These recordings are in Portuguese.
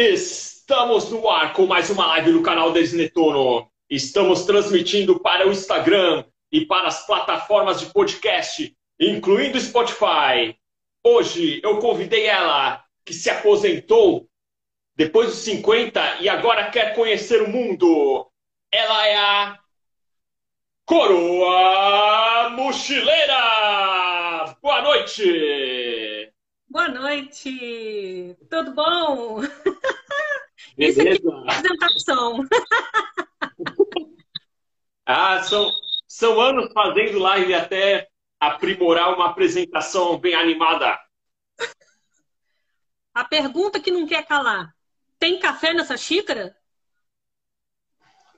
Estamos no ar com mais uma live do canal Desnetono. Estamos transmitindo para o Instagram e para as plataformas de podcast, incluindo Spotify. Hoje eu convidei ela, que se aposentou depois dos 50 e agora quer conhecer o mundo. Ela é a Coroa Mochileira! Boa noite! Boa noite! Tudo bom? Beleza? Isso aqui é apresentação. ah, são, são anos fazendo live até aprimorar uma apresentação bem animada. A pergunta que não quer calar: tem café nessa xícara?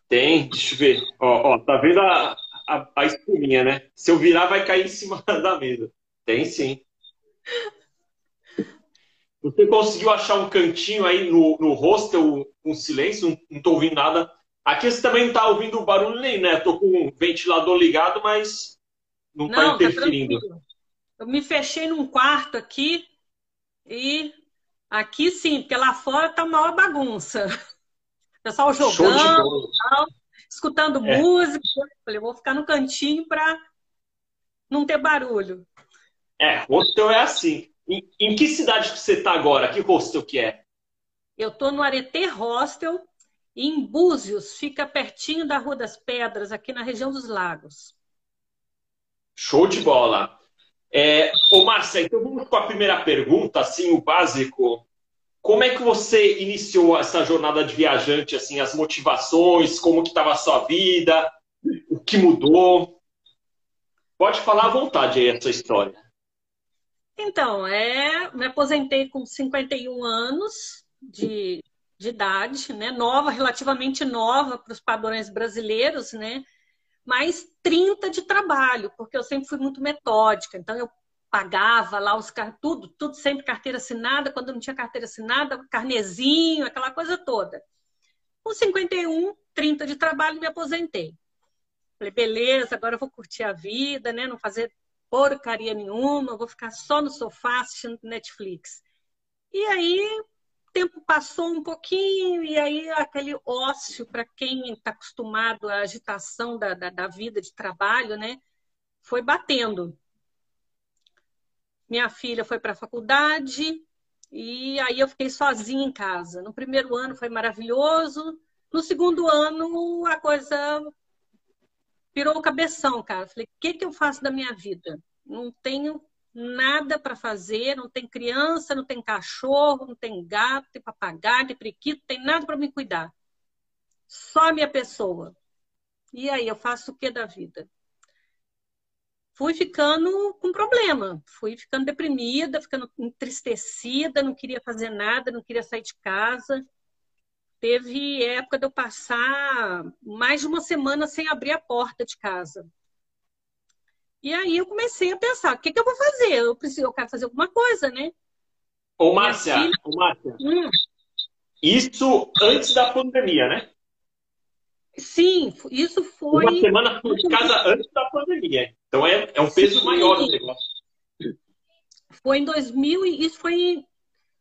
Tem, deixa eu ver. Ó, ó tá vendo a, a, a espuminha, né? Se eu virar, vai cair em cima da mesa. Tem sim. Você conseguiu achar um cantinho aí no, no hostel com silêncio? Não, tô ouvindo nada. Aqui você também não tá ouvindo barulho nem, né? Tô com o ventilador ligado, mas não, tá não tá interferindo. Tá eu me fechei num quarto aqui e aqui sim, porque lá fora tá uma maior bagunça. O pessoal jogando, tal, escutando é. música. Falei, vou ficar no cantinho para não ter barulho. É, hostel é assim. Em, em que cidade que você está agora? Que hostel que é? Eu estou no Areté Hostel, em Búzios, fica pertinho da Rua das Pedras, aqui na região dos Lagos. Show de bola. É, ô, Márcia, então vamos com a primeira pergunta, assim, o básico. Como é que você iniciou essa jornada de viajante, assim, as motivações, como que estava a sua vida, o que mudou? Pode falar à vontade aí essa história. Então, é, me aposentei com 51 anos de, de idade, né? Nova, relativamente nova para os padrões brasileiros, né? Mais 30 de trabalho, porque eu sempre fui muito metódica. Então, eu pagava lá os tudo, tudo sempre carteira assinada, quando não tinha carteira assinada, carnezinho, aquela coisa toda. Com 51, 30 de trabalho, me aposentei. Falei, beleza, agora eu vou curtir a vida, né? Não fazer porcaria nenhuma, vou ficar só no sofá assistindo Netflix. E aí, o tempo passou um pouquinho, e aí aquele ócio, para quem está acostumado à agitação da, da, da vida de trabalho, né? Foi batendo. Minha filha foi para a faculdade e aí eu fiquei sozinha em casa. No primeiro ano foi maravilhoso. No segundo ano a coisa virou o cabeção, cara. Falei, o que, que eu faço da minha vida? Não tenho nada para fazer, não tem criança, não tem cachorro, não tem gato, tem papagaio, tem periquito, tem nada para me cuidar. Só a minha pessoa. E aí, eu faço o que da vida? fui ficando com problema, fui ficando deprimida, ficando entristecida, não queria fazer nada, não queria sair de casa. Teve época de eu passar mais de uma semana sem abrir a porta de casa. E aí eu comecei a pensar, o que, que eu vou fazer? Eu preciso, eu quero fazer alguma coisa, né? Ô, Márcia, filha... ô, Márcia. Hum. Isso antes da pandemia, né? Sim, isso foi. Uma semana de casa antes da pandemia. Então é, é um peso Sim. maior do negócio. Foi em 2000, isso foi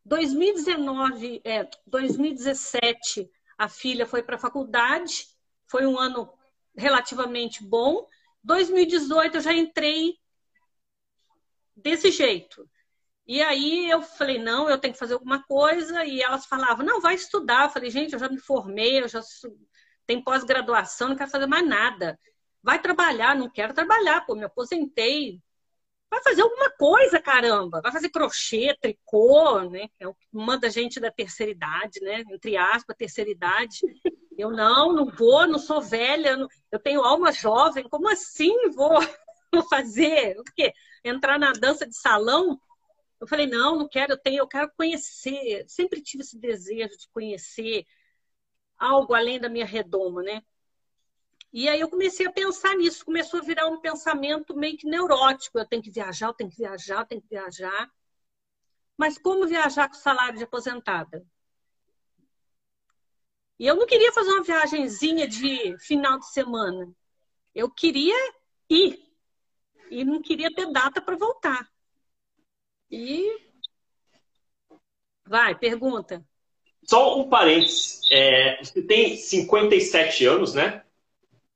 2019, é, 2017, a filha foi para a faculdade, foi um ano relativamente bom. 2018 eu já entrei desse jeito. E aí eu falei, não, eu tenho que fazer alguma coisa. E elas falavam, não, vai estudar. Eu falei, gente, eu já me formei, eu já tenho pós-graduação, não quero fazer mais nada. Vai trabalhar, não quero trabalhar, pô, me aposentei. Vai fazer alguma coisa, caramba. Vai fazer crochê, tricô, né? É o que manda gente da terceira idade, né? Entre aspas, terceira idade. Eu não, não vou, não sou velha, não... eu tenho alma jovem. Como assim vou, vou fazer? O quê? Entrar na dança de salão? Eu falei, não, não quero, eu tenho, eu quero conhecer. Sempre tive esse desejo de conhecer algo além da minha redoma, né? E aí eu comecei a pensar nisso, começou a virar um pensamento meio que neurótico. Eu tenho que viajar, eu tenho que viajar, eu tenho que viajar. Mas como viajar com salário de aposentada? E eu não queria fazer uma viagenzinha de final de semana. Eu queria ir. E não queria ter data para voltar. E. Vai, pergunta. Só um parênteses. É, você tem 57 anos, né?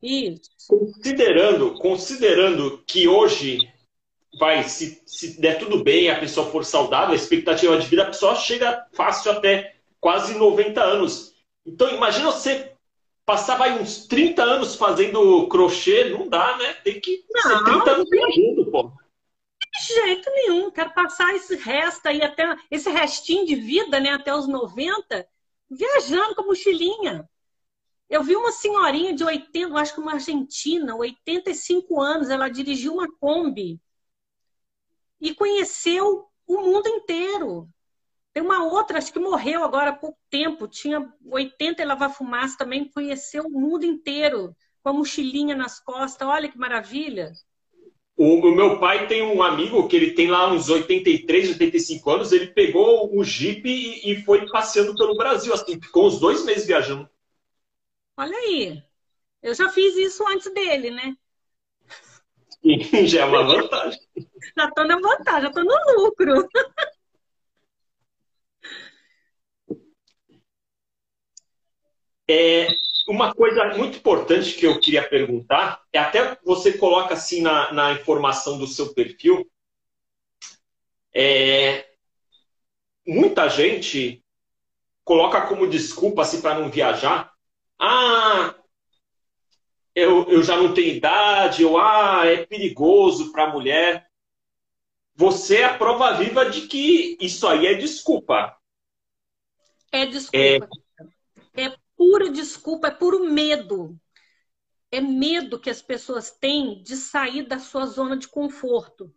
Isso. Considerando, considerando que hoje vai, se, se der tudo bem, a pessoa for saudável, a expectativa de vida, a pessoa chega fácil até quase 90 anos. Então, imagina você passar vai, uns 30 anos fazendo crochê, não dá, né? Tem que não, ser 30 anos viajando, pô. De jeito nenhum. Quero passar esse resto aí, até esse restinho de vida, né, até os 90, viajando com a mochilinha. Eu vi uma senhorinha de 80, acho que uma argentina, 85 anos, ela dirigiu uma Kombi e conheceu o mundo inteiro. Tem uma outra, acho que morreu agora há pouco tempo, tinha 80 e lavar fumaça também, conheceu o mundo inteiro, com a mochilinha nas costas. Olha que maravilha. O, meu pai tem um amigo que ele tem lá uns 83, 85 anos, ele pegou o Jeep e, e foi passeando pelo Brasil, assim, ficou uns dois meses viajando. Olha aí, eu já fiz isso antes dele, né? Sim, já é uma vantagem. já estou na vantagem, já estou no lucro. É, uma coisa muito importante que eu queria perguntar, é até você coloca assim na, na informação do seu perfil, é, muita gente coloca como desculpa assim, para não viajar, ah, eu, eu já não tenho idade, ou ah, é perigoso para a mulher. Você é a prova viva de que isso aí é desculpa. É desculpa. É, é pura desculpa, é puro medo. É medo que as pessoas têm de sair da sua zona de conforto.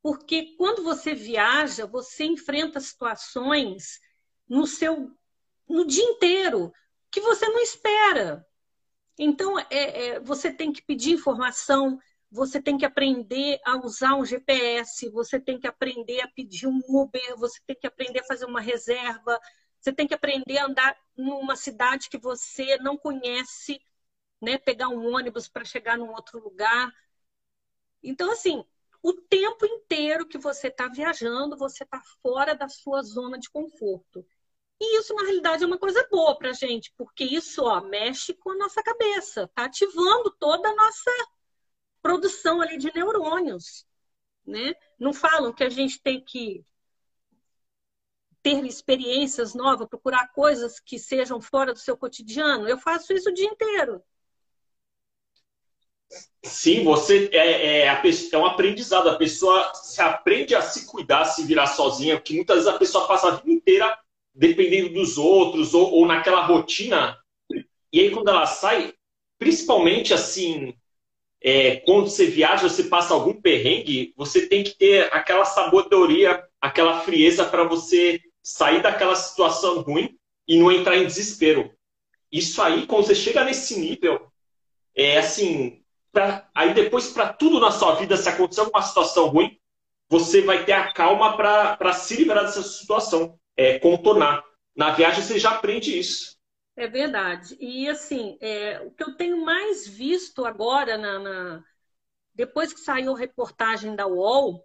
Porque quando você viaja, você enfrenta situações no seu no dia inteiro que você não espera. Então, é, é, você tem que pedir informação, você tem que aprender a usar um GPS, você tem que aprender a pedir um Uber, você tem que aprender a fazer uma reserva, você tem que aprender a andar numa cidade que você não conhece, né? pegar um ônibus para chegar num outro lugar. Então, assim, o tempo inteiro que você está viajando, você está fora da sua zona de conforto. E isso, na realidade, é uma coisa boa para gente, porque isso ó, mexe com a nossa cabeça, está ativando toda a nossa produção ali de neurônios. Né? Não falam que a gente tem que ter experiências novas, procurar coisas que sejam fora do seu cotidiano. Eu faço isso o dia inteiro. Sim, você é, é, é, um aprendizado. A pessoa se aprende a se cuidar, se virar sozinha, porque muitas vezes a pessoa passa a vida inteira dependendo dos outros ou, ou naquela rotina. E aí, quando ela sai, principalmente assim, é, quando você viaja, você passa algum perrengue, você tem que ter aquela sabedoria, aquela frieza para você sair daquela situação ruim e não entrar em desespero. Isso aí, quando você chega nesse nível, é assim, pra, aí depois para tudo na sua vida, se acontecer alguma situação ruim, você vai ter a calma para se livrar dessa situação, é, contornar. Na viagem você já aprende isso. É verdade. E assim, é, o que eu tenho mais visto agora, na, na, depois que saiu a reportagem da UOL,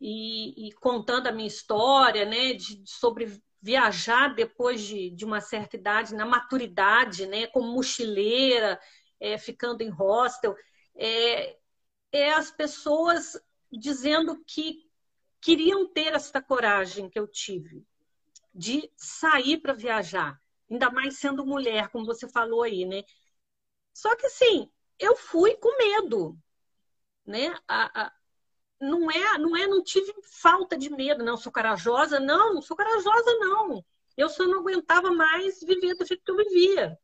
e, e contando a minha história, né, de, sobre viajar depois de, de uma certa idade, na maturidade, né, como mochileira, é, ficando em hostel, é, é as pessoas dizendo que queriam ter essa coragem que eu tive de sair para viajar, ainda mais sendo mulher, como você falou aí, né? Só que assim, eu fui com medo, né? A, a, não é, não é, não tive falta de medo, não sou corajosa, não, não sou corajosa, não. Eu só não aguentava mais viver do jeito que eu vivia.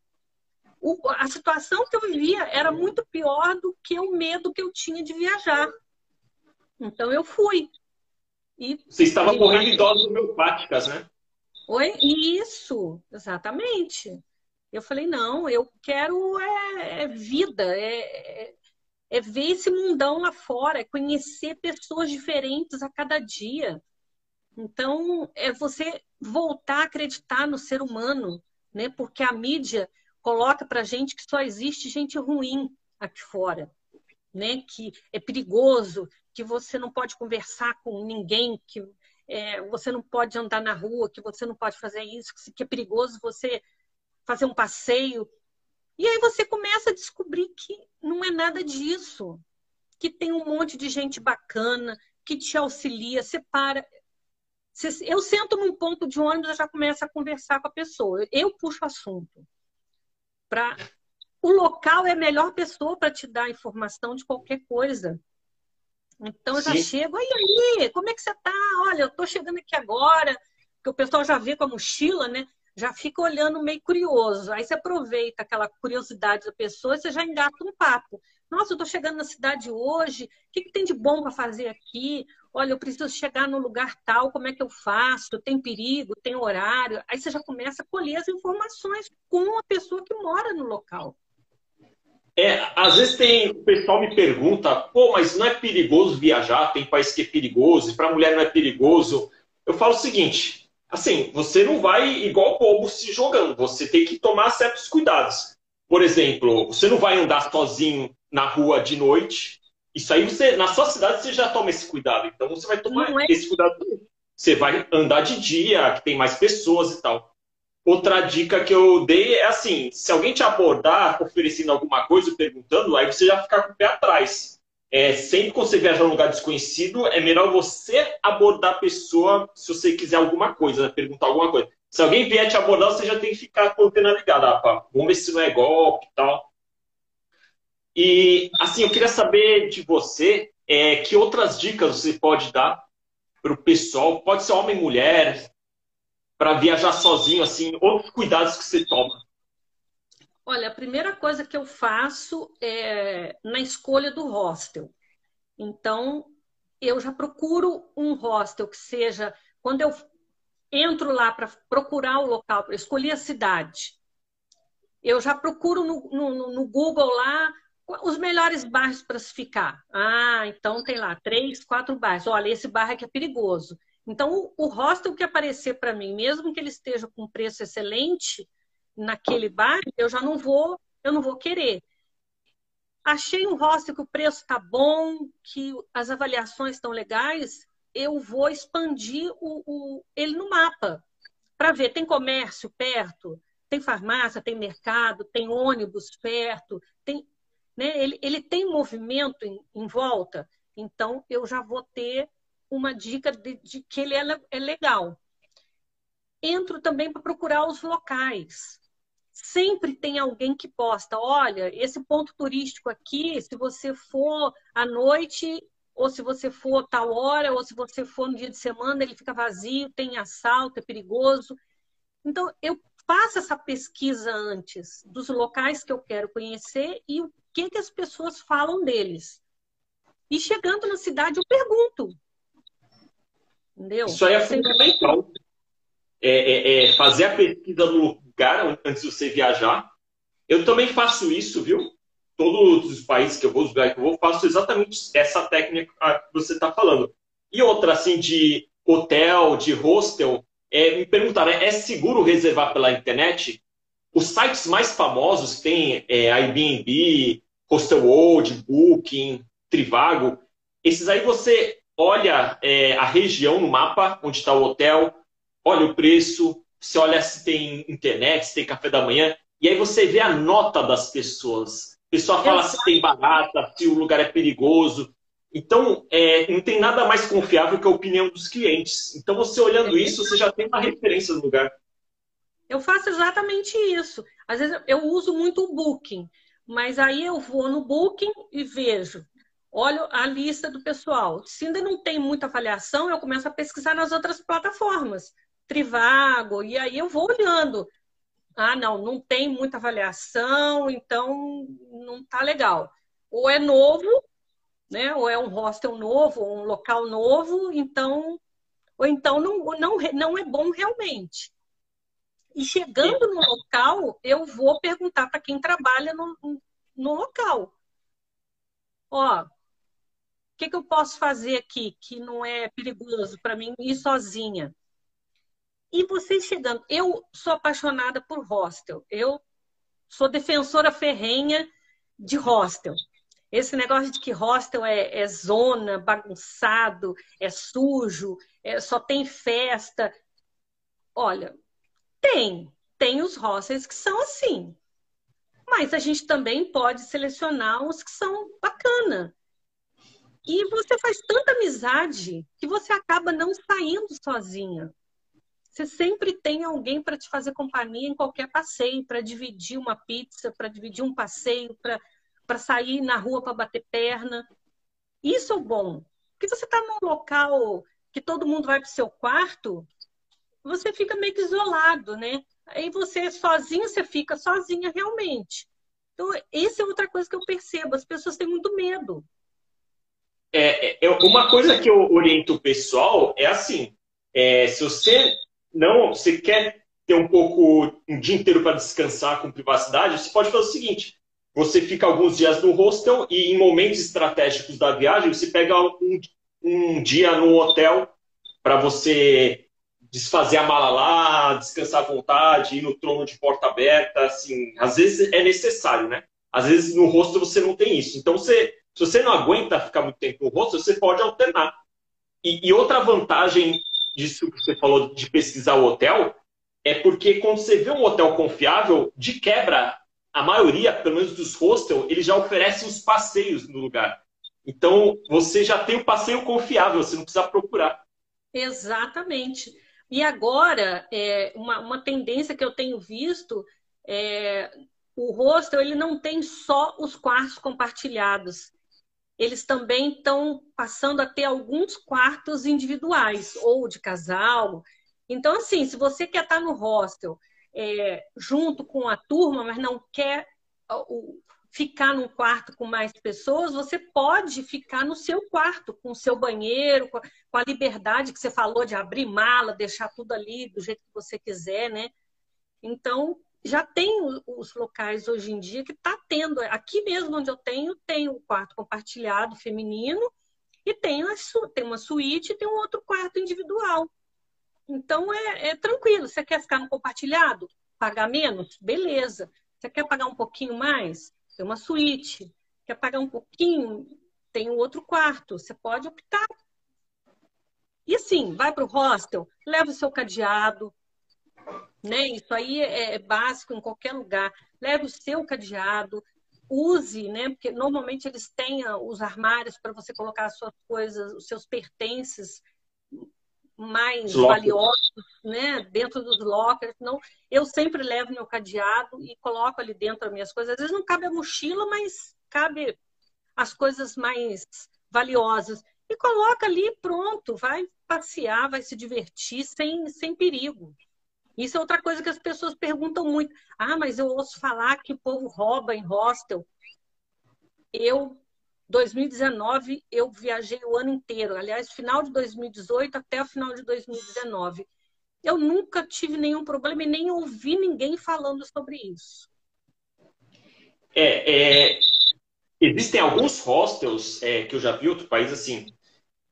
O, a situação que eu vivia era muito pior do que o medo que eu tinha de viajar. Então eu fui. E, Você estava morrendo em doses homeopáticas, né? Oi? Isso, exatamente. Eu falei, não, eu quero é, é vida, é, é é ver esse mundão lá fora, é conhecer pessoas diferentes a cada dia. Então, é você voltar a acreditar no ser humano, né? Porque a mídia coloca para gente que só existe gente ruim aqui fora, né? Que é perigoso, que você não pode conversar com ninguém, que é, você não pode andar na rua, que você não pode fazer isso, que é perigoso você fazer um passeio. E aí você começa a descobrir que não é nada disso, que tem um monte de gente bacana que te auxilia, separa. Eu sento num ponto de ônibus, eu já começo a conversar com a pessoa. Eu puxo assunto. Pra... O local é a melhor pessoa para te dar informação de qualquer coisa. Então eu já Sim. chego, e aí, como é que você tá? Olha, eu tô chegando aqui agora, porque o pessoal já vê com a mochila, né? Já fica olhando meio curioso. Aí você aproveita aquela curiosidade da pessoa e você já engata um papo. Nossa, eu tô chegando na cidade hoje, o que, que tem de bom para fazer aqui? Olha, eu preciso chegar no lugar tal, como é que eu faço? Tem perigo, tem horário. Aí você já começa a colher as informações com a pessoa que mora no local. É, às vezes tem, o pessoal me pergunta, pô, mas não é perigoso viajar? Tem país que é perigoso, e para mulher não é perigoso. Eu falo o seguinte, assim, você não vai igual bobo se jogando, você tem que tomar certos cuidados. Por exemplo, você não vai andar sozinho na rua de noite. Isso aí você, na sua cidade, você já toma esse cuidado. Então você vai tomar é... esse cuidado. Você vai andar de dia, que tem mais pessoas e tal. Outra dica que eu dei é assim: se alguém te abordar oferecendo alguma coisa, perguntando, aí você já ficar com o pé atrás. É, sempre que você viajar num lugar desconhecido, é melhor você abordar a pessoa se você quiser alguma coisa, né? perguntar alguma coisa. Se alguém vier te abordar, você já tem que ficar com a antena ligada. Ah, vamos ver se não é golpe e tal. E, assim, eu queria saber de você é, que outras dicas você pode dar para o pessoal, pode ser homem mulher, para viajar sozinho, assim, outros cuidados que você toma? Olha, a primeira coisa que eu faço é na escolha do hostel. Então, eu já procuro um hostel que seja. Quando eu entro lá para procurar o local, para escolher a cidade, eu já procuro no, no, no Google lá os melhores bairros para se ficar. Ah, então tem lá três, quatro bairros. Olha, esse bairro aqui é perigoso. Então, o hostel que aparecer para mim, mesmo que ele esteja com preço excelente naquele bar, eu já não vou, eu não vou querer. Achei um hostel que o preço está bom, que as avaliações estão legais, eu vou expandir o, o ele no mapa para ver tem comércio perto, tem farmácia, tem mercado, tem ônibus perto, tem, né, ele, ele tem movimento em, em volta. Então, eu já vou ter uma dica de, de que ele é, é legal. Entro também para procurar os locais. Sempre tem alguém que posta, olha, esse ponto turístico aqui, se você for à noite, ou se você for tal hora, ou se você for no dia de semana, ele fica vazio, tem assalto, é perigoso. Então, eu faço essa pesquisa antes dos locais que eu quero conhecer e o que, que as pessoas falam deles. E chegando na cidade, eu pergunto: Entendeu? Isso aí é fundamental. É, é, é, fazer a pesquisa no lugar antes de você viajar. Eu também faço isso, viu? Todos os países que eu vou, os lugares que eu vou, faço exatamente essa técnica que você está falando. E outra, assim, de hotel, de hostel, é, me perguntaram, é seguro reservar pela internet? Os sites mais famosos tem é, Airbnb, Hostelworld, Booking, Trivago. Esses aí você olha é, a região no mapa onde está o hotel, olha o preço, você olha se tem internet, se tem café da manhã, e aí você vê a nota das pessoas. A pessoa fala se tem barata, se o lugar é perigoso. Então, é, não tem nada mais confiável que a opinião dos clientes. Então, você olhando isso, você já tem uma referência no lugar. Eu faço exatamente isso. Às vezes eu uso muito o Booking, mas aí eu vou no Booking e vejo olho a lista do pessoal. Se ainda não tem muita avaliação, eu começo a pesquisar nas outras plataformas, Trivago, e aí eu vou olhando. Ah, não, não tem muita avaliação, então não tá legal. Ou é novo, né? Ou é um hostel novo, um local novo, então ou então não, não, não é bom realmente. E chegando no local, eu vou perguntar para quem trabalha no, no local. Ó, que, que eu posso fazer aqui que não é perigoso para mim ir sozinha? E vocês chegando, eu sou apaixonada por hostel. Eu sou defensora ferrenha de hostel. Esse negócio de que hostel é, é zona, bagunçado, é sujo, é, só tem festa. Olha, tem, tem os hostels que são assim. Mas a gente também pode selecionar os que são bacana. E você faz tanta amizade que você acaba não saindo sozinha. Você sempre tem alguém para te fazer companhia em qualquer passeio, para dividir uma pizza, para dividir um passeio, para sair na rua para bater perna. Isso é bom. Porque você está num local que todo mundo vai para o seu quarto, você fica meio que isolado, né? Aí você sozinho, você fica sozinha realmente. Então, essa é outra coisa que eu percebo. As pessoas têm muito medo. É, é uma coisa que eu oriento o pessoal é assim: é, se você não, você quer ter um pouco um dia inteiro para descansar com privacidade, você pode fazer o seguinte: você fica alguns dias no hostel e em momentos estratégicos da viagem você pega um, um dia no hotel para você desfazer a mala lá, descansar à vontade, ir no trono de porta aberta, assim, às vezes é necessário, né? Às vezes no rosto você não tem isso. Então, você, se você não aguenta ficar muito tempo no rosto, você pode alternar. E, e outra vantagem disso que você falou de pesquisar o hotel é porque quando você vê um hotel confiável, de quebra, a maioria, pelo menos dos hostels, eles já oferecem os passeios no lugar. Então, você já tem o um passeio confiável, você não precisa procurar. Exatamente. E agora, é, uma, uma tendência que eu tenho visto é o hostel ele não tem só os quartos compartilhados. Eles também estão passando a ter alguns quartos individuais, ou de casal. Então, assim, se você quer estar no hostel é, junto com a turma, mas não quer ficar num quarto com mais pessoas, você pode ficar no seu quarto, com o seu banheiro, com a liberdade que você falou de abrir mala, deixar tudo ali do jeito que você quiser, né? Então, já tem os locais hoje em dia que está tendo. Aqui mesmo onde eu tenho, tem um quarto compartilhado feminino e tem, a, tem uma suíte e tem um outro quarto individual. Então é, é tranquilo. Você quer ficar no compartilhado? Pagar menos? Beleza. Você quer pagar um pouquinho mais? tem uma suíte. Quer pagar um pouquinho? Tem um outro quarto. Você pode optar. E assim, vai para o hostel, leva o seu cadeado. Né? Isso aí é, é básico em qualquer lugar. Leve o seu cadeado, use, né? Porque normalmente eles têm os armários para você colocar as suas coisas, os seus pertences mais valiosos, né, dentro dos lockers. Não, eu sempre levo meu cadeado e coloco ali dentro as minhas coisas. Às vezes não cabe a mochila, mas cabe as coisas mais valiosas. E coloca ali, pronto, vai passear, vai se divertir sem, sem perigo. Isso é outra coisa que as pessoas perguntam muito. Ah, mas eu ouço falar que o povo rouba em hostel. Eu 2019 eu viajei o ano inteiro, aliás, final de 2018 até o final de 2019. Eu nunca tive nenhum problema e nem ouvi ninguém falando sobre isso. É, é existem alguns hostels é, que eu já vi em outro país assim.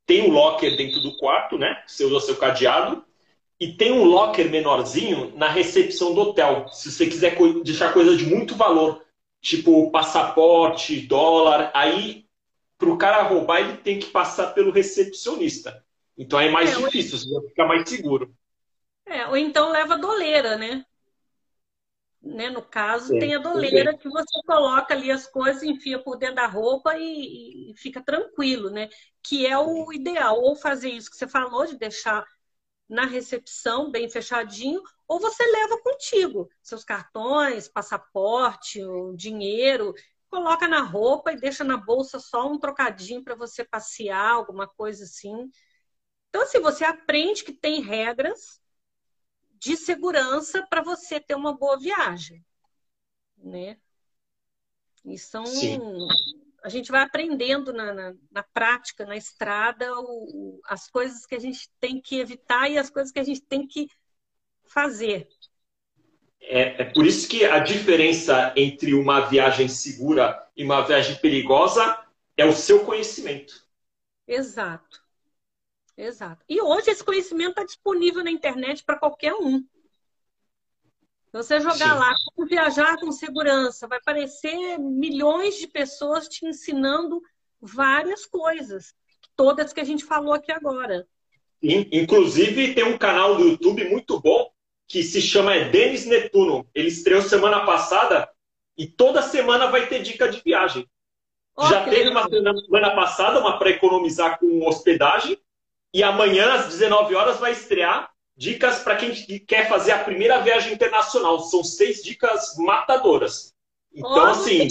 Tem um locker dentro do quarto, né? Você usa seu cadeado. E tem um locker menorzinho na recepção do hotel. Se você quiser deixar coisa de muito valor, tipo passaporte, dólar, aí para o cara roubar, ele tem que passar pelo recepcionista. Então é mais é, difícil, você vai ficar mais seguro. É, ou então leva doleira, né? né? No caso, tem a doleira que você coloca ali as coisas, enfia por dentro da roupa e, e, fica tranquilo, né? Que é o ideal. Ou fazer isso que você falou, de deixar na recepção, bem fechadinho, ou você leva contigo seus cartões, passaporte, dinheiro, coloca na roupa e deixa na bolsa só um trocadinho para você passear, alguma coisa assim. Então, assim, você aprende que tem regras de segurança para você ter uma boa viagem, né? E são... Sim. A gente vai aprendendo na, na, na prática, na estrada, o, as coisas que a gente tem que evitar e as coisas que a gente tem que fazer é, é, por isso que a diferença entre uma viagem segura e uma viagem perigosa é o seu conhecimento. Exato. Exato. E hoje esse conhecimento está disponível na internet para qualquer um. Você jogar Sim. lá, como viajar com segurança, vai aparecer milhões de pessoas te ensinando várias coisas, todas que a gente falou aqui agora. Inclusive, tem um canal do YouTube muito bom que se chama é Denis Netuno. Ele estreou semana passada e toda semana vai ter dica de viagem. Oh, Já teve legal. uma semana passada, uma para economizar com hospedagem, e amanhã, às 19 horas, vai estrear dicas para quem quer fazer a primeira viagem internacional. São seis dicas matadoras. Então, oh, assim,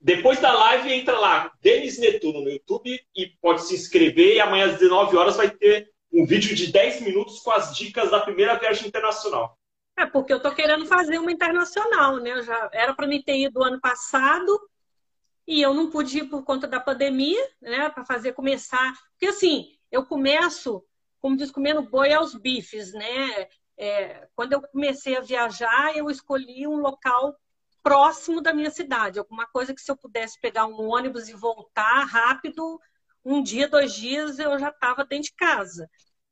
depois da live, entra lá, Denis Netuno no YouTube e pode se inscrever. E amanhã, às 19 horas, vai ter um vídeo de 10 minutos com as dicas da primeira viagem internacional. É, porque eu estou querendo fazer uma internacional, né? Eu já era para me ter ido ano passado e eu não pude ir por conta da pandemia, né? Para fazer começar. Porque assim, eu começo, como diz, comendo boi aos bifes, né? É, quando eu comecei a viajar, eu escolhi um local próximo da minha cidade, alguma coisa que se eu pudesse pegar um ônibus e voltar rápido, um dia, dois dias, eu já estava dentro de casa.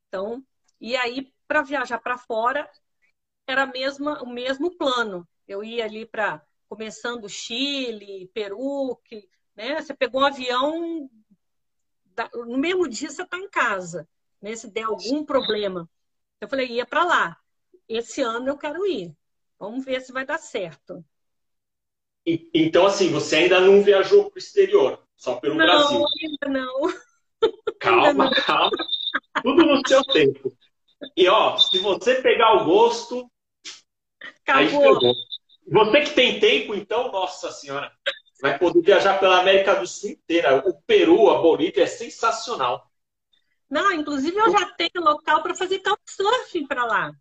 Então, e aí para viajar para fora era mesma, o mesmo plano. Eu ia ali para começando Chile, Peru, que, né? Você pegou um avião, no mesmo dia você está em casa, né? Se der algum problema. Eu falei, ia para lá. Esse ano eu quero ir. Vamos ver se vai dar certo. Então, assim, você ainda não viajou para o exterior, só pelo não, Brasil. Ainda não. Calma, ainda não. calma. Tudo no seu tempo. E ó, se você pegar o gosto, Acabou. Você que tem tempo, então, nossa senhora, vai poder viajar pela América do Sul inteira. O Peru, a Bolívia é sensacional. Não, inclusive eu já tenho local para fazer couchsurfing para lá.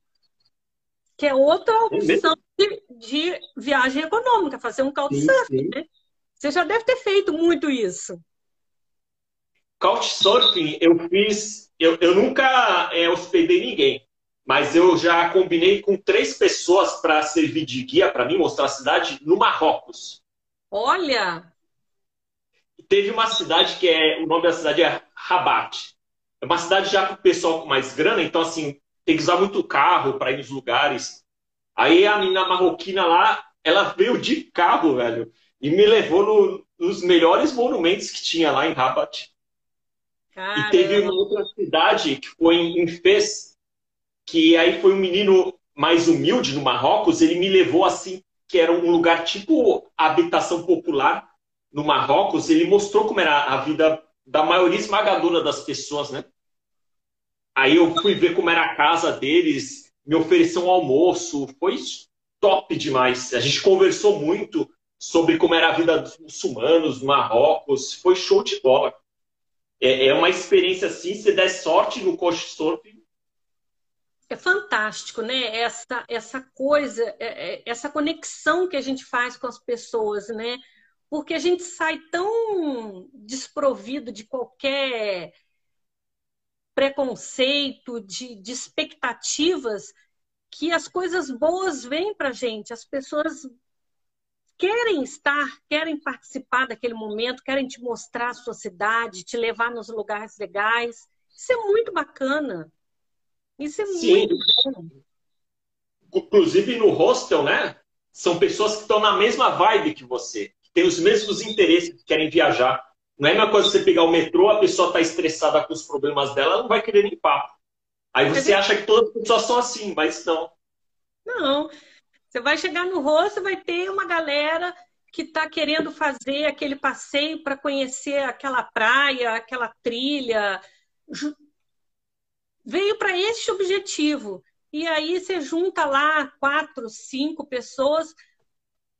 Que é outra é opção de, de, viagem econômica, fazer um couchsurfing, né? Você já deve ter feito muito isso. Couchsurfing, eu fiz. Eu, eu nunca é, hospedei ninguém, mas eu já combinei com três pessoas para servir de guia para mim, mostrar a cidade, no Marrocos. Olha! Teve uma cidade que é. O nome da cidade é Rabat. É uma cidade já com o pessoal com mais grana, então, assim, tem que usar muito carro para ir nos lugares. Aí a menina marroquina lá, ela veio de carro, velho, e me levou no, nos melhores monumentos que tinha lá em Rabat. Caramba. E teve uma outra cidade que foi em Fez, que aí foi um menino mais humilde no Marrocos, ele me levou assim, que era um lugar tipo habitação popular no Marrocos, ele mostrou como era a vida da maioria esmagadora das pessoas, né? Aí eu fui ver como era a casa deles, me ofereceu um almoço, foi top demais. A gente conversou muito sobre como era a vida dos muçulmanos, Marrocos, foi show de bola. É, é uma experiência assim, se der sorte no couchsurfing. É fantástico, né? Essa, essa coisa, é, é, essa conexão que a gente faz com as pessoas, né? Porque a gente sai tão desprovido de qualquer preconceito, de, de expectativas, que as coisas boas vêm para a gente. As pessoas querem estar, querem participar daquele momento, querem te mostrar a sua cidade, te levar nos lugares legais. Isso é muito bacana. Isso é Sim. muito bom. Inclusive no hostel, né? São pessoas que estão na mesma vibe que você, que têm os mesmos interesses, que querem viajar. Não é a mesma coisa você pegar o metrô, a pessoa está estressada com os problemas dela, ela não vai querer nem papo. Aí você acha que todas as pessoas são assim, mas não. Não. Você vai chegar no rosto, vai ter uma galera que está querendo fazer aquele passeio para conhecer aquela praia, aquela trilha. Veio para este objetivo. E aí você junta lá quatro, cinco pessoas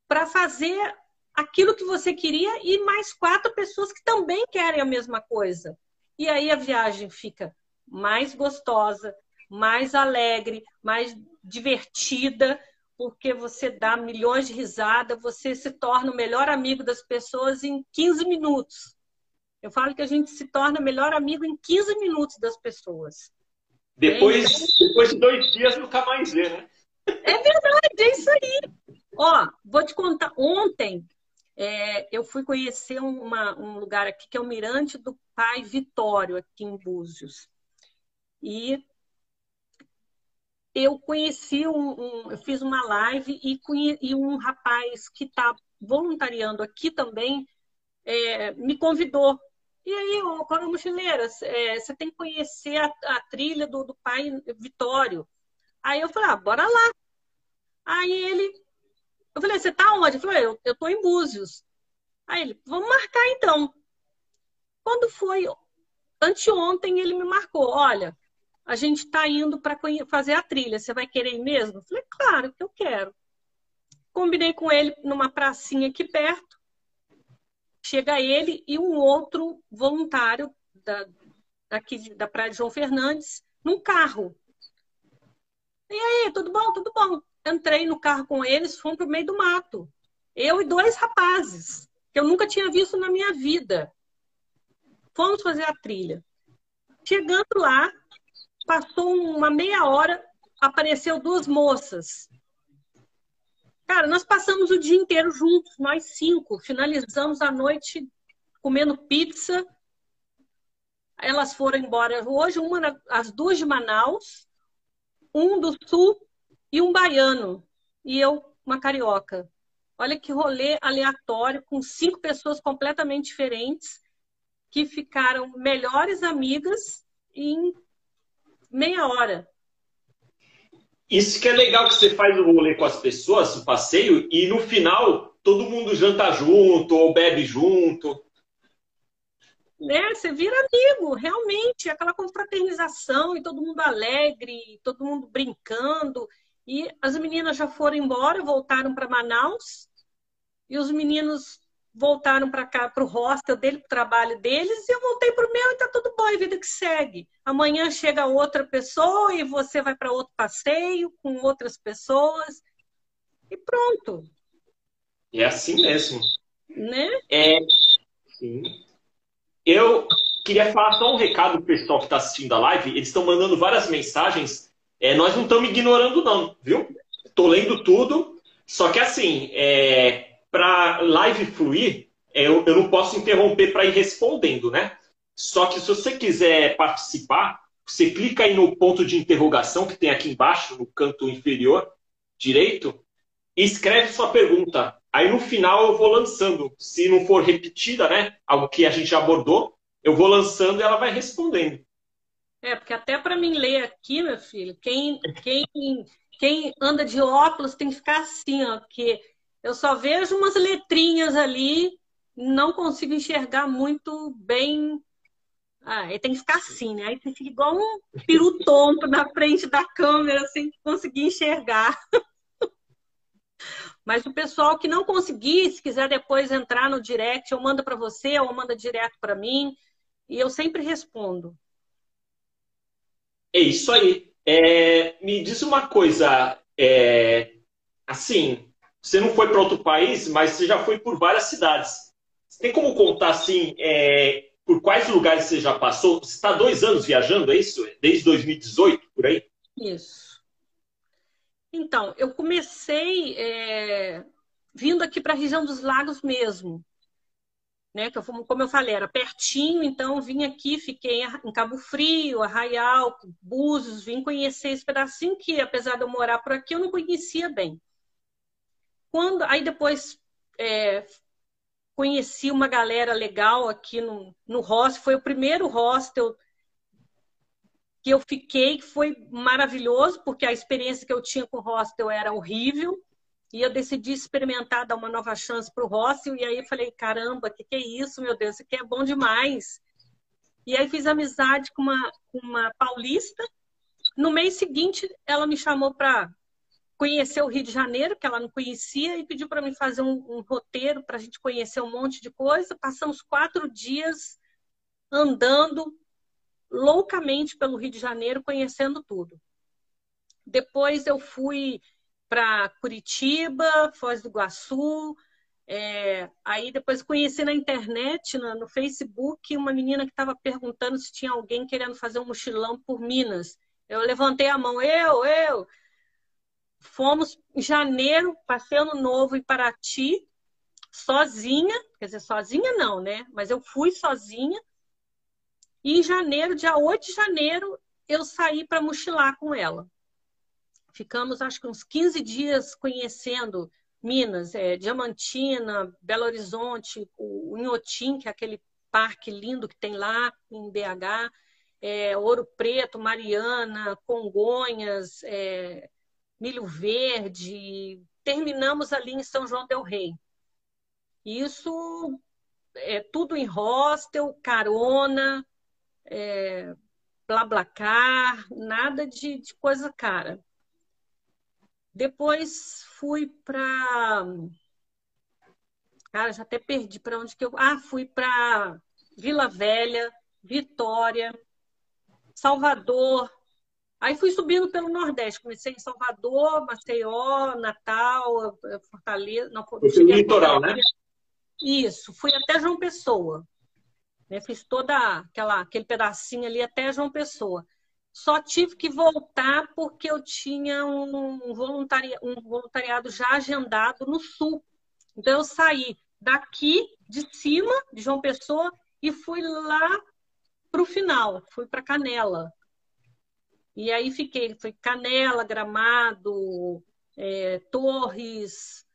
para fazer aquilo que você queria e mais quatro pessoas que também querem a mesma coisa. E aí a viagem fica mais gostosa, mais alegre, mais divertida porque você dá milhões de risadas, você se torna o melhor amigo das pessoas em 15 minutos. Eu falo que a gente se torna melhor amigo em 15 minutos das pessoas. Depois, é, depois de dois dias, nunca mais vê, né? É verdade, é isso aí. Ó, vou te contar. Ontem é, eu fui conhecer uma, um lugar aqui que é o Mirante do Pai Vitório, aqui em Búzios. E eu conheci um, um, eu fiz uma live e, e um rapaz que está voluntariando aqui também é, me convidou. E aí, ô, Cora Mochileira, é, você tem que conhecer a, a trilha do, do, pai Vitório. Aí eu falei, ah, bora lá. Aí ele, eu falei, você tá onde? Eu falei, eu, eu tô em Búzios. Aí ele, vamos marcar então. Quando foi anteontem, ele me marcou, olha, a gente está indo para fazer a trilha. Você vai querer ir mesmo? Eu falei, claro que eu quero. Combinei com ele numa pracinha aqui perto. Chega ele e um outro voluntário da, daqui da Praia de João Fernandes num carro. E aí, tudo bom? Tudo bom. Entrei no carro com eles, fomos para o meio do mato. Eu e dois rapazes, que eu nunca tinha visto na minha vida. Fomos fazer a trilha. Chegando lá, Passou uma meia hora, apareceu duas moças. Cara, nós passamos o dia inteiro juntos, nós cinco. Finalizamos a noite comendo pizza. Elas foram embora hoje, uma as duas de Manaus, um do Sul e um baiano. E eu, uma carioca. Olha que rolê aleatório, com cinco pessoas completamente diferentes, que ficaram melhores amigas em meia hora. Isso que é legal que você faz o rolê com as pessoas, o passeio, e no final todo mundo janta junto ou bebe junto. Né? Você vira amigo, realmente, aquela confraternização e todo mundo alegre, todo mundo brincando. E as meninas já foram embora, voltaram para Manaus, e os meninos voltaram para cá, para o hostel dele, para o trabalho deles, e eu voltei para o meu e está tudo bom, é vida que segue. Amanhã chega outra pessoa e você vai para outro passeio com outras pessoas e pronto. É assim mesmo. Né? É, sim. Eu queria falar só um recado pro pessoal que está assistindo a live. Eles estão mandando várias mensagens. É, nós não estamos ignorando, não, viu? Estou lendo tudo. Só que assim, é, para live fluir, é, eu, eu não posso interromper para ir respondendo, né? Só que se você quiser participar, você clica aí no ponto de interrogação que tem aqui embaixo, no canto inferior direito, e escreve sua pergunta. Aí no final eu vou lançando. Se não for repetida, né? Algo que a gente abordou, eu vou lançando e ela vai respondendo. É, porque até para mim ler aqui, meu filho, quem, quem, quem anda de óculos tem que ficar assim, ó, porque eu só vejo umas letrinhas ali, não consigo enxergar muito bem. Ah, aí tem que ficar assim, né? Aí você fica igual um peru tonto na frente da câmera, sem conseguir enxergar. Mas o pessoal que não conseguir, se quiser depois entrar no direct, eu mando para você ou manda direto para mim. E eu sempre respondo. É isso aí. É, me diz uma coisa. É, assim, você não foi para outro país, mas você já foi por várias cidades. Você tem como contar assim, é, por quais lugares você já passou? Você está dois anos viajando, é isso? Desde 2018, por aí? Isso. Então, eu comecei é, vindo aqui para a região dos lagos mesmo. Né, que eu, como eu falei, era pertinho, então vim aqui, fiquei em Cabo Frio, Arraial, Búzios, vim conhecer esse pedacinho que, apesar de eu morar por aqui, eu não conhecia bem. Quando, aí depois é, conheci uma galera legal aqui no, no hostel, foi o primeiro hostel que eu fiquei, que foi maravilhoso, porque a experiência que eu tinha com o hostel era horrível. E eu decidi experimentar, dar uma nova chance para o hostel. E aí falei, caramba, o que, que é isso, meu Deus? Isso aqui é bom demais. E aí fiz amizade com uma, uma paulista. No mês seguinte, ela me chamou para conhecer o Rio de Janeiro, que ela não conhecia, e pediu para mim fazer um, um roteiro para a gente conhecer um monte de coisa. Passamos quatro dias andando loucamente pelo Rio de Janeiro, conhecendo tudo. Depois eu fui para Curitiba, Foz do Iguaçu. É, aí depois conheci na internet, no, no Facebook, uma menina que estava perguntando se tinha alguém querendo fazer um mochilão por Minas. Eu levantei a mão, eu, eu. Fomos em janeiro, passei ano novo em Paraty, sozinha, quer dizer, sozinha não, né? Mas eu fui sozinha. E em janeiro, dia 8 de janeiro, eu saí para mochilar com ela. Ficamos, acho que uns 15 dias conhecendo Minas, é, Diamantina, Belo Horizonte, o Inhotim, que é aquele parque lindo que tem lá em BH, é, Ouro Preto, Mariana, Congonhas, é, Milho Verde. Terminamos ali em São João del Rei. Isso é tudo em hostel, carona, é, blablacar, nada de, de coisa cara. Depois fui para. Cara, já até perdi para onde que eu. Ah, fui para Vila Velha, Vitória, Salvador. Aí fui subindo pelo Nordeste. Comecei em Salvador, Maceió, Natal, Fortaleza. Não, litoral, né? Isso, fui até João Pessoa. Né? Fiz toda aquela, aquele pedacinho ali até João Pessoa. Só tive que voltar porque eu tinha um, um voluntariado já agendado no Sul. Então eu saí daqui de cima, de João Pessoa, e fui lá para o final, fui para Canela. E aí fiquei, foi Canela, Gramado, é, Torres,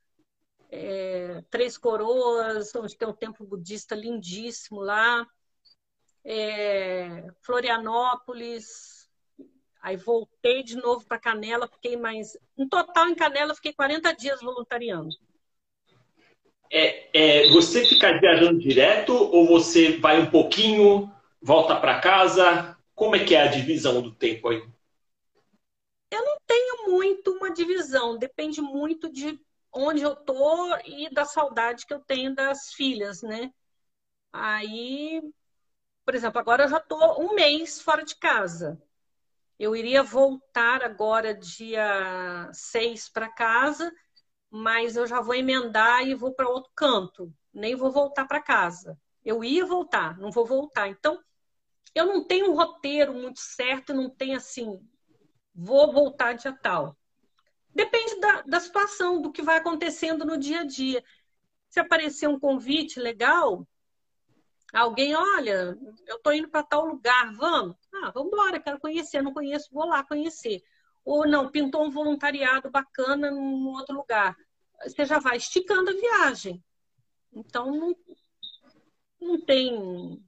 é, Três Coroas, onde tem um templo budista lindíssimo lá, é, Florianópolis, aí voltei de novo para Canela, fiquei mais. No total, em Canela, fiquei 40 dias voluntariando. É, é, você fica viajando direto ou você vai um pouquinho, volta para casa? Como é que é a divisão do tempo aí? Eu não tenho muito uma divisão, depende muito de onde eu tô e da saudade que eu tenho das filhas, né? Aí, por exemplo, agora eu já tô um mês fora de casa. Eu iria voltar agora dia 6 para casa, mas eu já vou emendar e vou para outro canto. Nem vou voltar para casa. Eu ia voltar, não vou voltar. Então, eu não tenho um roteiro muito certo, não tenho assim, vou voltar dia tal. Depende da, da situação, do que vai acontecendo no dia a dia. Se aparecer um convite legal, alguém, olha, eu estou indo para tal lugar, vamos? Ah, vamos embora, quero conhecer, não conheço, vou lá conhecer. Ou não, pintou um voluntariado bacana num outro lugar. Você já vai esticando a viagem. Então, não, não tem,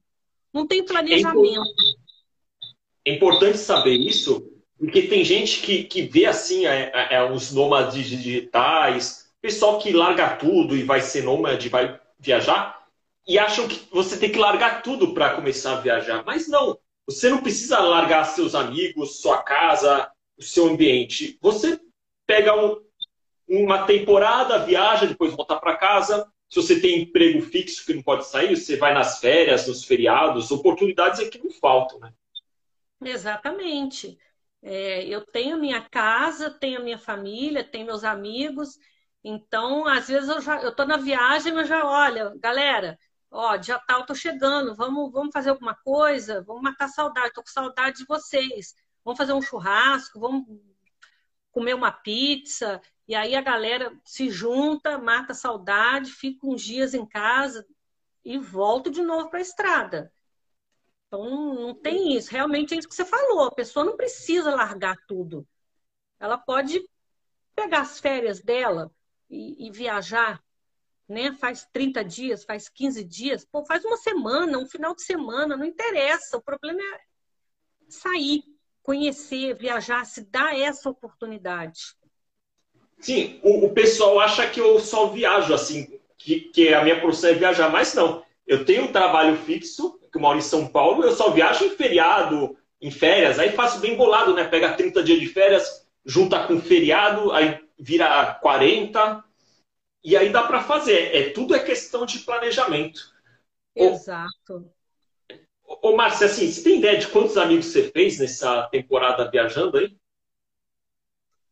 não tem planejamento. É importante saber isso, porque tem gente que, que vê assim é, é, é, os nômades digitais, pessoal que larga tudo e vai ser nômade, vai viajar, e acham que você tem que largar tudo para começar a viajar. Mas não, você não precisa largar seus amigos, sua casa, o seu ambiente. Você pega um, uma temporada, viaja, depois volta para casa. Se você tem emprego fixo que não pode sair, você vai nas férias, nos feriados, oportunidades é que não faltam, né? Exatamente. É, eu tenho a minha casa, tenho a minha família, tenho meus amigos. Então, às vezes eu já eu na viagem, mas já olha, galera, ó, dia tal tô chegando, vamos, vamos fazer alguma coisa, vamos matar saudade, tô com saudade de vocês. Vamos fazer um churrasco, vamos comer uma pizza. E aí a galera se junta, mata saudade, fica uns dias em casa e volta de novo para a estrada. Então, não tem isso. Realmente é isso que você falou. A pessoa não precisa largar tudo. Ela pode pegar as férias dela e, e viajar, né? Faz 30 dias, faz 15 dias, pô, faz uma semana, um final de semana, não interessa. O problema é sair, conhecer, viajar, se dar essa oportunidade. Sim, o, o pessoal acha que eu só viajo assim, que, que a minha profissão é viajar, mas não. Eu tenho um trabalho fixo, que eu moro em São Paulo, eu só viajo em feriado, em férias, aí faço bem bolado, né? Pega 30 dias de férias, junta com feriado, aí vira 40, e aí dá para fazer. É, tudo é questão de planejamento. Exato. Ô, ô Márcia, assim, você tem ideia de quantos amigos você fez nessa temporada viajando aí?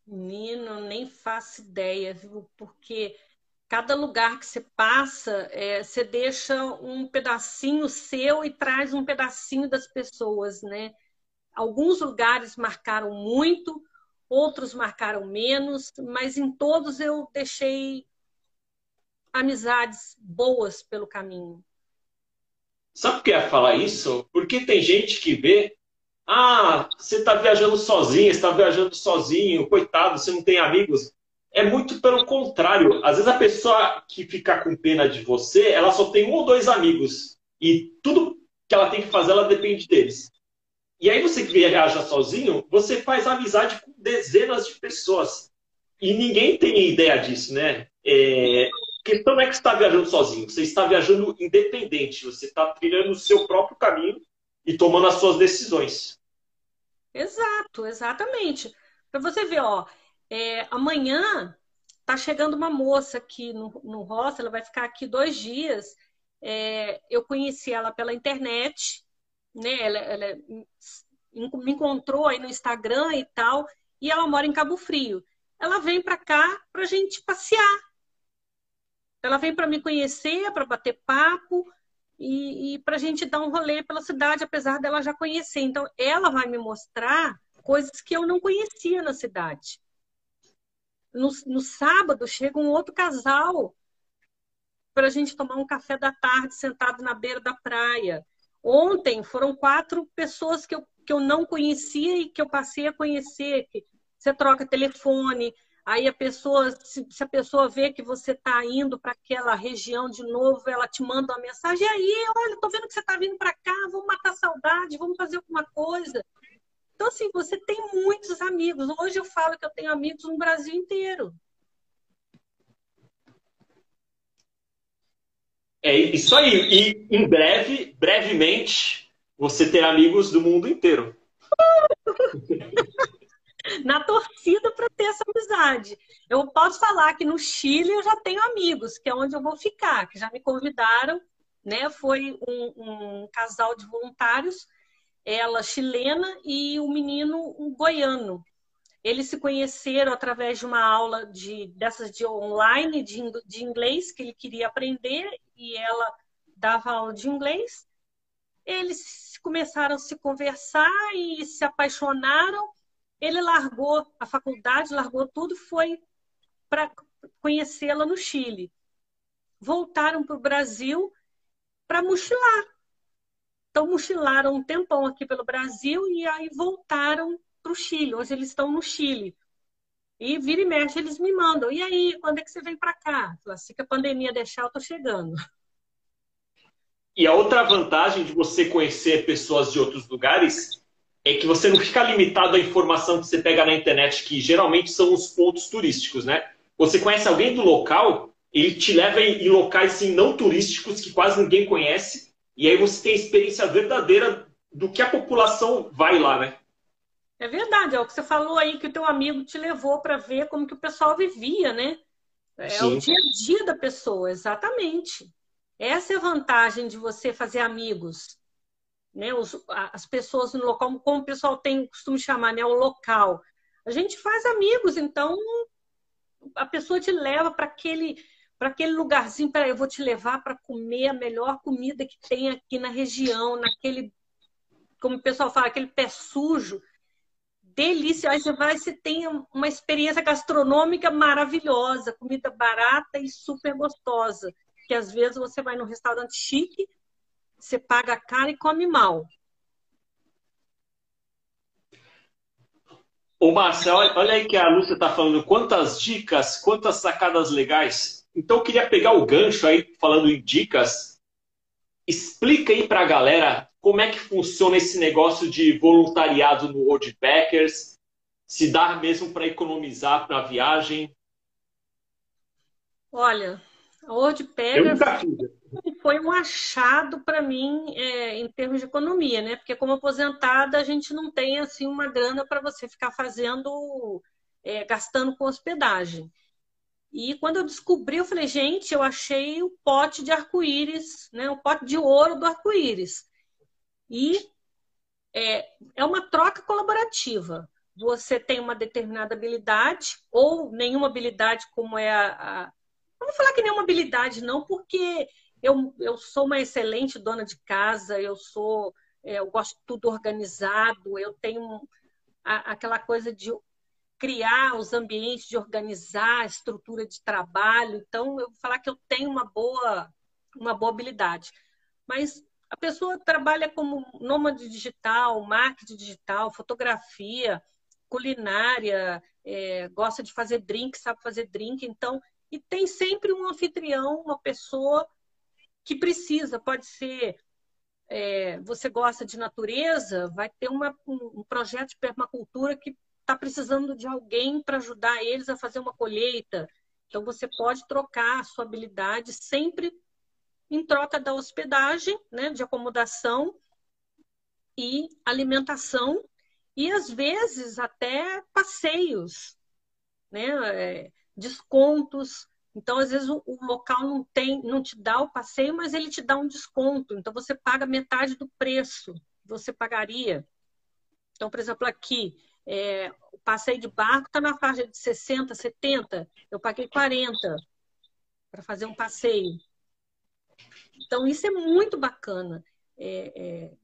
Menino, nem faço ideia, viu? Porque cada lugar que você passa, é, você deixa um pedacinho seu e traz um pedacinho das pessoas, né? Alguns lugares marcaram muito, outros marcaram menos, mas em todos eu deixei amizades boas pelo caminho. Sabe por que ia falar isso? Porque tem gente que vê Ah, você está viajando sozinho, está viajando sozinho, coitado, você não tem amigos. É muito pelo contrário. Às vezes a pessoa que fica com pena de você, ela só tem um ou dois amigos. E tudo que ela tem que fazer, ela depende deles. E aí você que viaja sozinho, você faz amizade com dezenas de pessoas. E ninguém tem ideia disso, né? É... Questão não é que você está viajando sozinho, você está viajando independente, você está trilhando o seu próprio caminho e tomando as suas decisões. Exato, exatamente. Para você ver, ó, é, amanhã tá chegando uma moça aqui no, no ela vai ficar aqui dois dias. É, eu conheci ela pela internet, né? Ela, ela, me encontrou aí no Instagram e tal, e ela mora em Cabo Frio. Ela vem para cá para gente passear. Ela vem para me conhecer, para bater papo e, e para a gente dar um rolê pela cidade, apesar dela já conhecer. Então, ela vai me mostrar coisas que eu não conhecia na cidade. No, no sábado, chega um outro casal para a gente tomar um café da tarde sentado na beira da praia. Ontem foram quatro pessoas que eu, que eu não conhecia e que eu passei a conhecer. Que você troca telefone, aí a pessoa, se, se a pessoa vê que você está indo para aquela região de novo, ela te manda uma mensagem, e aí, olha, estou vendo que você está vindo para cá, vamos matar saudade, vamos fazer alguma coisa. Então, assim, você tem muitos amigos. Hoje eu falo que eu tenho amigos no Brasil inteiro. É isso aí. E em breve, brevemente, você terá amigos do mundo inteiro. Na torcida para ter essa amizade. Eu posso falar que no Chile eu já tenho amigos, que é onde eu vou ficar, que já me convidaram, né? Foi um, um casal de voluntários, ela chilena e o menino um goiano. Eles se conheceram através de uma aula de, dessas de online de, de inglês que ele queria aprender e ela dava aula de inglês. Eles começaram a se conversar e se apaixonaram. Ele largou a faculdade, largou tudo, foi para conhecê-la no Chile. Voltaram para o Brasil para mochilar. Então, mochilaram um tempão aqui pelo Brasil e aí voltaram para o Chile. Hoje eles estão no Chile. E vira e mexe, eles me mandam. E aí, quando é que você vem para cá? Assim que a pandemia deixar, eu tô chegando. E a outra vantagem de você conhecer pessoas de outros lugares é que você não fica limitado à informação que você pega na internet, que geralmente são os pontos turísticos, né? Você conhece alguém do local, ele te leva em, locais assim, não turísticos que quase ninguém conhece, e aí você tem a experiência verdadeira do que a população vai lá, né? É verdade, é o que você falou aí que o teu amigo te levou para ver como que o pessoal vivia, né? É Sim. o dia a dia da pessoa, exatamente. Essa é a vantagem de você fazer amigos. Né? Os, as pessoas no local, como o pessoal tem costume chamar, né? O local. A gente faz amigos, então a pessoa te leva para aquele para aquele lugarzinho, para eu vou te levar para comer a melhor comida que tem aqui na região, naquele como o pessoal fala, aquele pé sujo delícia. Aí você vai, você tem uma experiência gastronômica maravilhosa, comida barata e super gostosa. Que às vezes você vai num restaurante chique, você paga caro e come mal. Ô, Márcia, olha aí que a Lúcia está falando quantas dicas, quantas sacadas legais. Então, eu queria pegar o gancho aí, falando em dicas. Explica aí para a galera como é que funciona esse negócio de voluntariado no World Packers? Se dá mesmo para economizar para a viagem? Olha, a World Packers foi um achado para mim é, em termos de economia, né? Porque como aposentada a gente não tem assim uma grana para você ficar fazendo, é, gastando com hospedagem. E quando eu descobri, eu falei, gente, eu achei o pote de arco-íris, né? O pote de ouro do arco-íris. E é, é uma troca colaborativa. Você tem uma determinada habilidade, ou nenhuma habilidade, como é a. a... Não vou falar que nenhuma habilidade, não, porque eu, eu sou uma excelente dona de casa, eu sou. É, eu gosto de tudo organizado, eu tenho a, aquela coisa de criar os ambientes, de organizar a estrutura de trabalho. Então, eu vou falar que eu tenho uma boa, uma boa habilidade. Mas A pessoa trabalha como nômade digital, marketing digital, fotografia, culinária, é, gosta de fazer drink, sabe fazer drink, então, e tem sempre um anfitrião, uma pessoa que precisa, pode ser é, você gosta de natureza, vai ter uma, um, projeto de permacultura que está precisando de alguém para ajudar eles a fazer uma colheita. Então, você pode trocar a sua habilidade sempre em troca da hospedagem, né, de acomodação e alimentação, e às vezes até passeios, né, é, descontos. Então, às vezes, o, o, local não tem, não te dá o passeio, mas ele te dá um desconto. Então, você paga metade do preço que você pagaria. Então, por exemplo, aqui, é, o passeio de barco está na faixa de 60, 70, eu paguei 40 para fazer um passeio. Então, isso é muito bacana. É, é,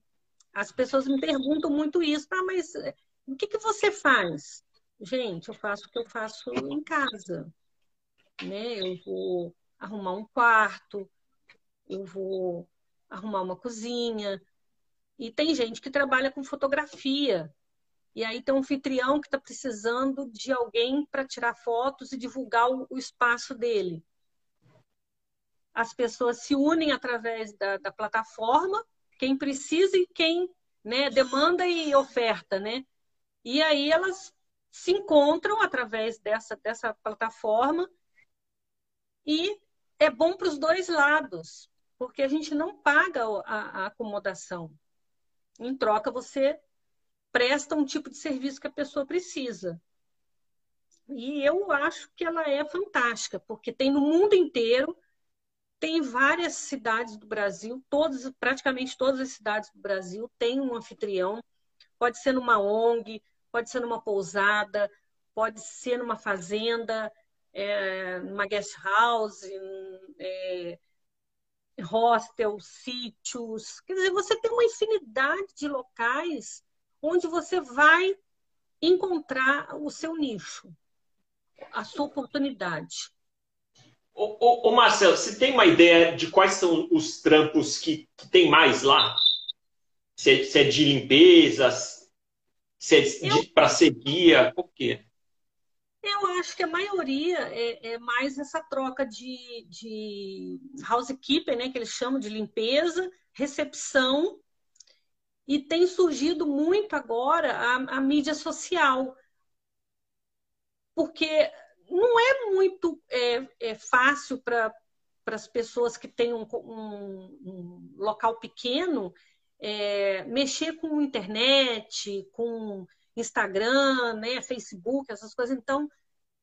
as pessoas me perguntam muito isso, ah, mas é, o que, que você faz? Gente, eu faço o que eu faço em casa né? Eu vou arrumar um quarto, eu vou arrumar uma cozinha. E tem gente que trabalha com fotografia. E aí tem um anfitrião que está precisando de alguém para tirar fotos e divulgar o, espaço dele. As pessoas se unem através da, da plataforma, quem precisa e quem né, demanda e oferta, né? E aí elas se encontram através dessa, dessa plataforma e é bom para os dois lados, porque a gente não paga a, acomodação. Em troca, você presta um tipo de serviço que a pessoa precisa. E eu acho que ela é fantástica, porque tem no mundo inteiro, tem várias cidades do Brasil, todas, praticamente todas as cidades do Brasil têm um anfitrião. Pode ser numa ONG, pode ser numa pousada, pode ser numa fazenda, é, numa guest house, é, hostel, sítios. Quer dizer, você tem uma infinidade de locais onde você vai encontrar o seu nicho, a sua oportunidade. Ô, ô, ô Marcelo, você tem uma ideia de quais são os trampos que, que tem mais lá? Se é, se é de limpeza, se é para ser guia, por quê? Eu acho que a maioria é, é mais essa troca de, de housekeeping, né, que eles chamam de limpeza, recepção, e tem surgido muito agora a, a mídia social, porque não é muito é, é fácil para as pessoas que têm um, um, um local pequeno é, mexer com internet, com Instagram, né, Facebook, essas coisas. Então,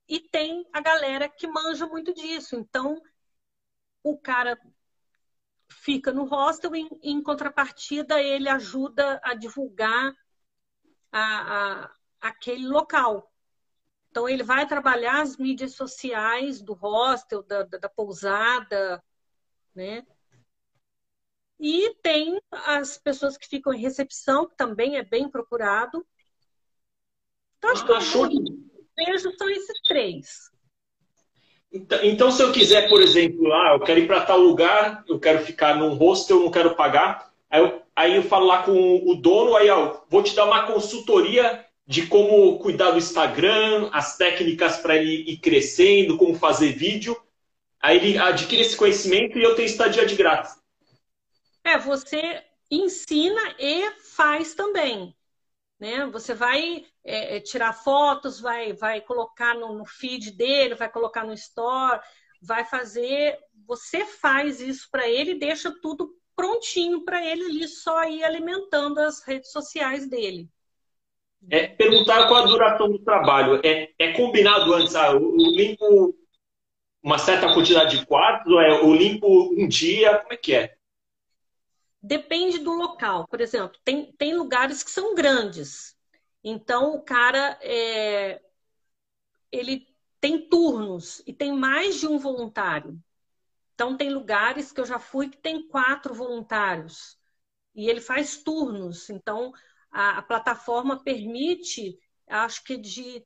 e tem a galera que manja muito disso. Então, o cara fica no hostel e, em contrapartida, ele ajuda a divulgar a, a, aquele local. Então, ele vai trabalhar as mídias sociais do hostel, da, da, da pousada, né? E tem as pessoas que ficam em recepção, que também é bem procurado. Então, acho que ah, de... vejo são esses três. Então, então, se eu quiser, por exemplo, ah, eu quero ir para tal lugar, eu quero ficar num hostel, não quero pagar, aí eu, aí eu falo lá com o dono, aí ó, vou te dar uma consultoria de como cuidar do Instagram, as técnicas para ele ir crescendo, como fazer vídeo. Aí ele adquire esse conhecimento e eu tenho estadia de grátis. É, você ensina e faz também. Né? Você vai é, é, tirar fotos, vai, vai colocar no, no feed dele, vai colocar no store, vai fazer. Você faz isso para ele deixa tudo prontinho para ele ali só ir alimentando as redes sociais dele. É, perguntar qual a duração do trabalho. É, é combinado antes, ah, eu limpo uma certa quantidade de quartos, ou é, eu limpo um dia, como é que é? Depende do local. Por exemplo, tem, tem lugares que são grandes. Então, o cara é, ele tem turnos e tem mais de um voluntário. Então, tem lugares que eu já fui que tem quatro voluntários. E ele faz turnos. Então, a, a plataforma permite, acho que de.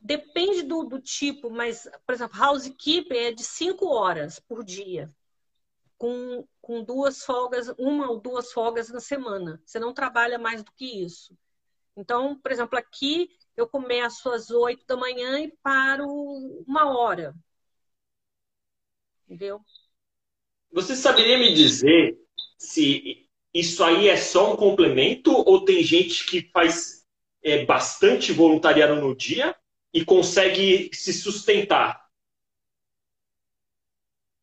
Depende do, do tipo, mas, por exemplo, housekeeping é de cinco horas por dia com, com duas folgas, uma ou duas folgas na semana. Você não trabalha mais do que isso. Então, por exemplo, aqui eu começo às oito da manhã e paro uma hora. Entendeu? Você saberia me dizer se isso aí é só um complemento ou tem gente que faz é, bastante voluntariado no dia e consegue se sustentar?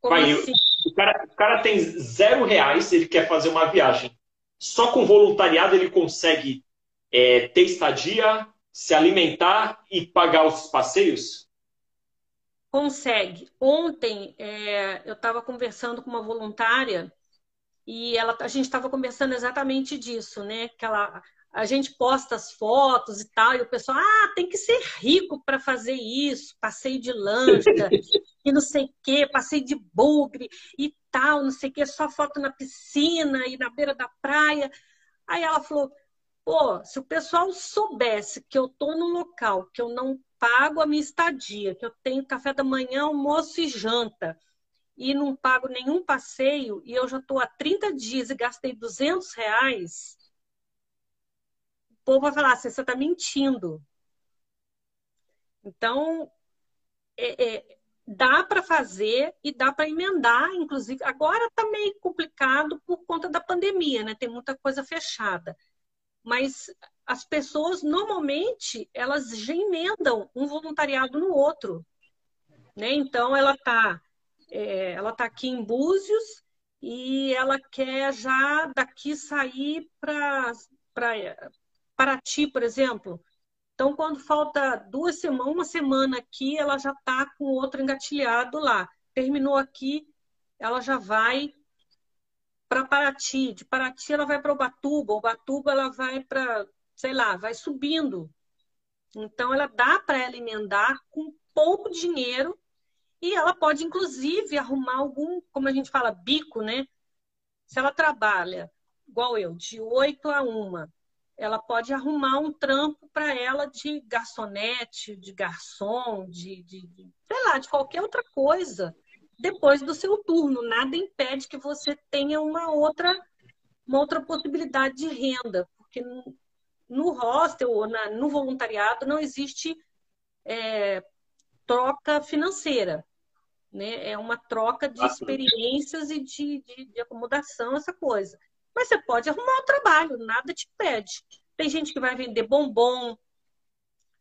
Vai, assim? o, cara, o cara tem zero reais, ele quer fazer uma viagem. Só com voluntariado ele consegue é, ter estadia, se alimentar e pagar os passeios? Consegue. Ontem é, eu estava conversando com uma voluntária e ela, a gente estava conversando exatamente disso, né? Que ela, a gente posta as fotos e tal, e o pessoal, ah, tem que ser rico para fazer isso, passeio de lancha, e não sei o quê, passeio de bugre e tal, não sei o quê, só foto na piscina e na beira da praia. Aí ela falou, pô, se o pessoal soubesse que eu tô num local que eu não pago a minha estadia, que eu tenho café da manhã, almoço e janta, e não pago nenhum passeio, e eu já estou há 30 dias e gastei 200 reais, povo vai falar assim, você está mentindo. Então, é, é, dá para fazer e dá para emendar, inclusive. Agora está meio complicado por conta da pandemia, né? Tem muita coisa fechada. Mas as pessoas normalmente elas já emendam um voluntariado no outro, né? Então ela está é, ela tá aqui em Búzios e ela quer já daqui sair para Paraty, por exemplo. Então, quando falta duas semanas, uma semana aqui, ela já está com outro engatilhado lá. Terminou aqui, ela já vai para Paraty. De Paraty, ela vai para Ubatuba. Ubatuba, ela vai para sei lá, vai subindo. Então, ela dá para ela emendar com pouco dinheiro e ela pode, inclusive, arrumar algum, como a gente fala, bico, né? Se ela trabalha, igual eu, de 8 a 1, ela pode arrumar um trampo para ela de garçonete, de garçom, de, de, de, sei lá, de qualquer outra coisa, depois do seu turno. Nada impede que você tenha uma outra, uma outra possibilidade de renda, porque no hostel ou na, no voluntariado não existe é, troca financeira. Né? É uma troca de experiências e de, de, de, acomodação, essa coisa. Mas você pode arrumar um trabalho, nada te pede. Tem gente que vai vender bombom,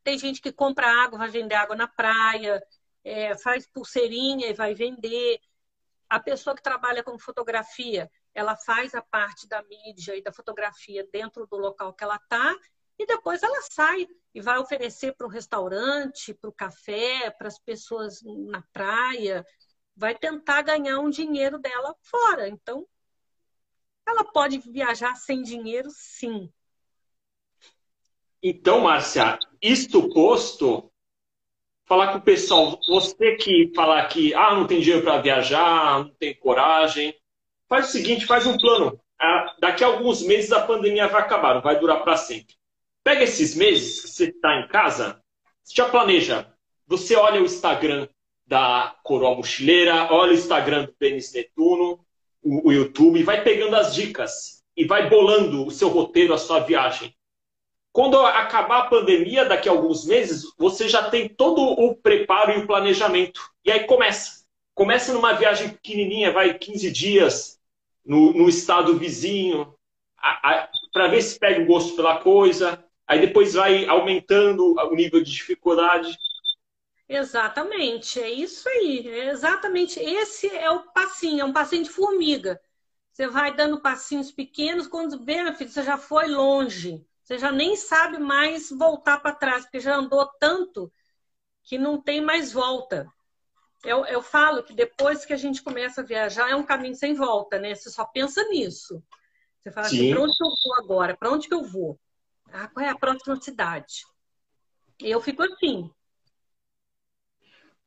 tem gente que compra água, vai vender água na praia, é, faz pulseirinha e vai vender. A pessoa que trabalha com fotografia, ela faz a parte da mídia e da fotografia dentro do local que ela está e depois ela sai e vai oferecer para o restaurante, para o café, para as pessoas na praia, vai tentar ganhar um dinheiro dela fora. Então, ela pode viajar sem dinheiro, sim. Então, Márcia, isto posto, falar com o pessoal, você que falar que ah, não tem dinheiro para viajar, não tem coragem, Faz o seguinte, faz um plano. Ah, daqui a alguns meses a pandemia vai acabar, não vai durar para sempre. Pega esses meses que você está em casa, já planeja. Você olha o Instagram da Coroa Mochileira, olha o Instagram do Denis Netuno, o, o YouTube, vai pegando as dicas e vai bolando o seu roteiro, a sua viagem. Quando acabar a pandemia, daqui a alguns meses, você já tem todo o preparo e o planejamento. E aí começa. Começa numa viagem pequenininha, vai 15 dias, no, no estado vizinho, para ver se pega o gosto pela coisa. Aí depois vai aumentando o nível de dificuldade. Exatamente, é isso aí. É exatamente. Esse é o passinho, é um passinho de formiga. Você vai dando passinhos pequenos, quando vê, meu filho, você já foi longe. Você já nem sabe mais voltar para trás, porque já andou tanto que não tem mais volta eu, eu falo que depois que a gente começa a viajar é um caminho sem volta, né? Você só pensa nisso. Você fala assim, para onde eu vou agora? Para onde que eu vou? Ah, qual é a próxima cidade? E eu fico assim.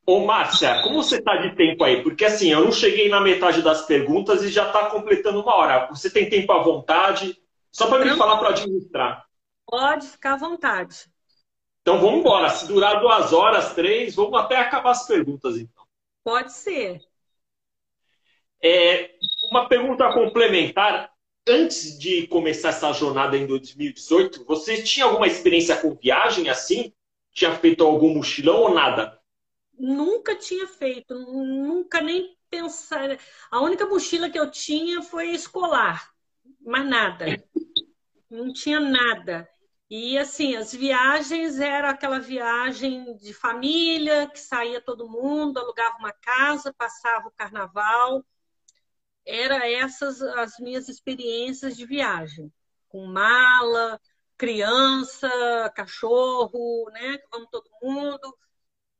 Ô, Márcia, como você está de tempo aí? Porque assim, eu não cheguei na metade das perguntas e já está completando uma hora. Você tem tempo à vontade? Só para me falar para administrar. Pode ficar à vontade. Então vamos embora. Se durar duas horas, três, vamos até acabar as perguntas, então. Pode ser. É, uma pergunta complementar. Antes de começar essa jornada em 2018, você tinha alguma experiência com viagem assim? Tinha feito algum mochilão ou nada? Nunca tinha feito, nunca nem pensar. A única mochila que eu tinha foi escolar, mais nada. Não tinha nada. E assim, as viagens era aquela viagem de família, que saía todo mundo, alugava uma casa, passava o carnaval. Era essas as minhas experiências de viagem, com mala, criança, cachorro, né? Vamos todo mundo.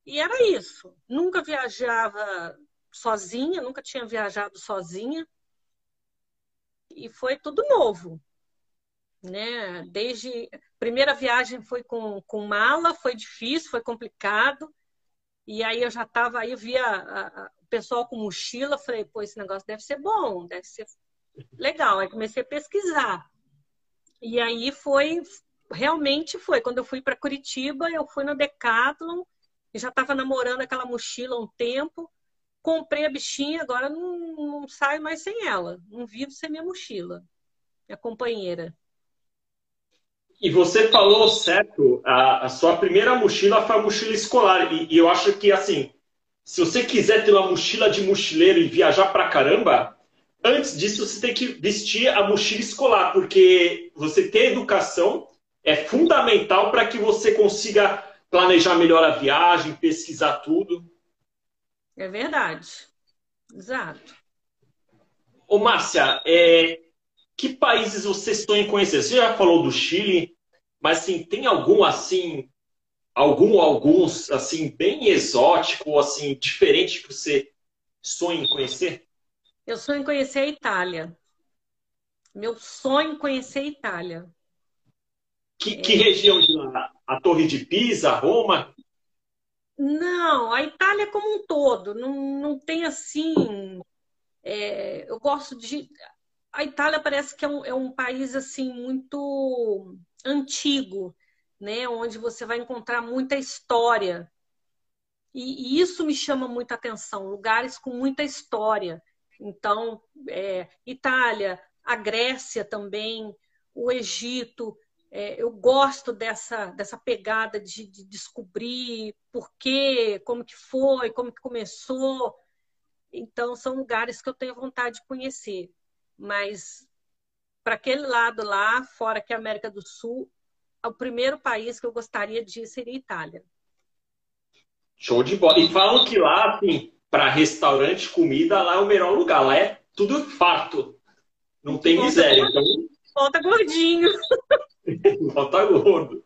E era isso. Nunca viajava sozinha, nunca tinha viajado sozinha. E foi tudo novo. Né? Desde primeira viagem foi com, com mala, foi difícil, foi complicado. E aí eu já estava, aí eu via o pessoal com mochila, falei, pô, esse negócio deve ser bom, deve ser legal. Aí comecei a pesquisar. E aí foi, realmente foi. Quando eu fui para Curitiba, eu fui no Decathlon, já estava namorando aquela mochila há um tempo comprei a bichinha, agora não, não saio mais sem ela. Não vivo sem minha mochila. Minha companheira. E você falou certo, a, a, sua primeira mochila foi a mochila escolar. E, e, eu acho que, assim, se você quiser ter uma mochila de mochileiro e viajar pra caramba, antes disso você tem que vestir a mochila escolar, porque você ter educação é fundamental para que você consiga planejar melhor a viagem, pesquisar tudo. É verdade. Exato. Ô, Márcia, é... que países você sonha em conhecer? Você já falou do Chile, mas assim, tem algum assim, algum alguns assim bem exótico, assim diferente que você sonha em conhecer? Eu sonho em conhecer a Itália. Meu sonho em conhecer a Itália. Que, que é... região de lá? A Torre de Pisa, Roma? Não, a Itália como um todo, não, não tem assim. É, eu gosto de. A Itália parece que é um, é um país assim muito antigo, né? Onde você vai encontrar muita história. E, e isso me chama muita atenção, lugares com muita história. Então, é, Itália, a Grécia também, o Egito, é, eu gosto dessa, dessa pegada de, de, descobrir por quê, como que foi, como que começou. Então, são lugares que eu tenho vontade de conhecer. Mas, para aquele lado lá, fora que a América do Sul, o primeiro país que eu gostaria de ir seria a Itália. Show de bola. E falam que lá, assim, para restaurante, comida, lá é o melhor lugar. Lá é tudo farto. Não tem miséria. Então... Volta gordinho. volta gordo.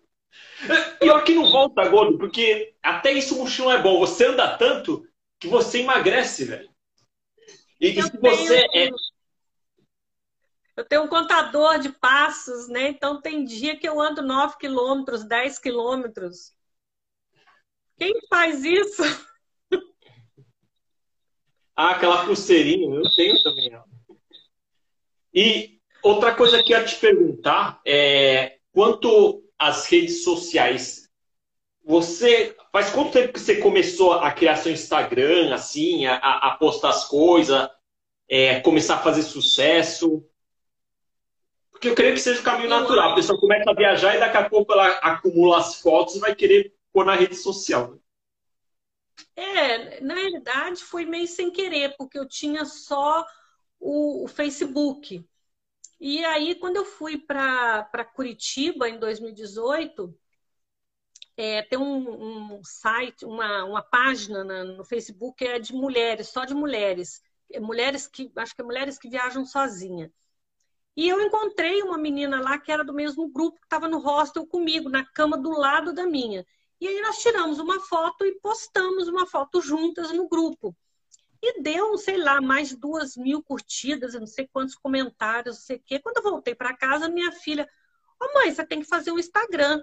Pior que não volta gordo, porque até isso o mochilão é bom. Você anda tanto que você emagrece, velho. E, e se você é. Eu tenho um contador de passos, né? Então tem dia que eu ando 9 quilômetros, 10 quilômetros. Quem faz isso? Ah, aquela pulseirinha, eu tenho também. E Outra coisa que eu ia te perguntar é quanto às redes sociais. Você faz quanto tempo que você começou a criar seu Instagram, assim, a, a postar as coisas, é, começar a fazer sucesso? Porque eu creio que seja o caminho natural. A pessoa começa a viajar e daqui a pouco ela acumula as fotos e vai querer pôr na rede social. Né? É, na realidade foi meio sem querer, porque eu tinha só o, o Facebook. E aí, quando eu fui para Curitiba em 2018, é, tem um, um, site, uma, uma página na, no Facebook que é de mulheres, só de mulheres. É mulheres que, acho que é mulheres que viajam sozinha. E eu encontrei uma menina lá que era do mesmo grupo, que estava no hostel comigo, na cama do lado da minha. E aí nós tiramos uma foto e postamos uma foto juntas no grupo. E deu, sei lá, mais duas mil curtidas, não sei quantos comentários, não sei o quê. Quando eu voltei para casa, minha filha, ô oh, mãe, você tem que fazer um Instagram.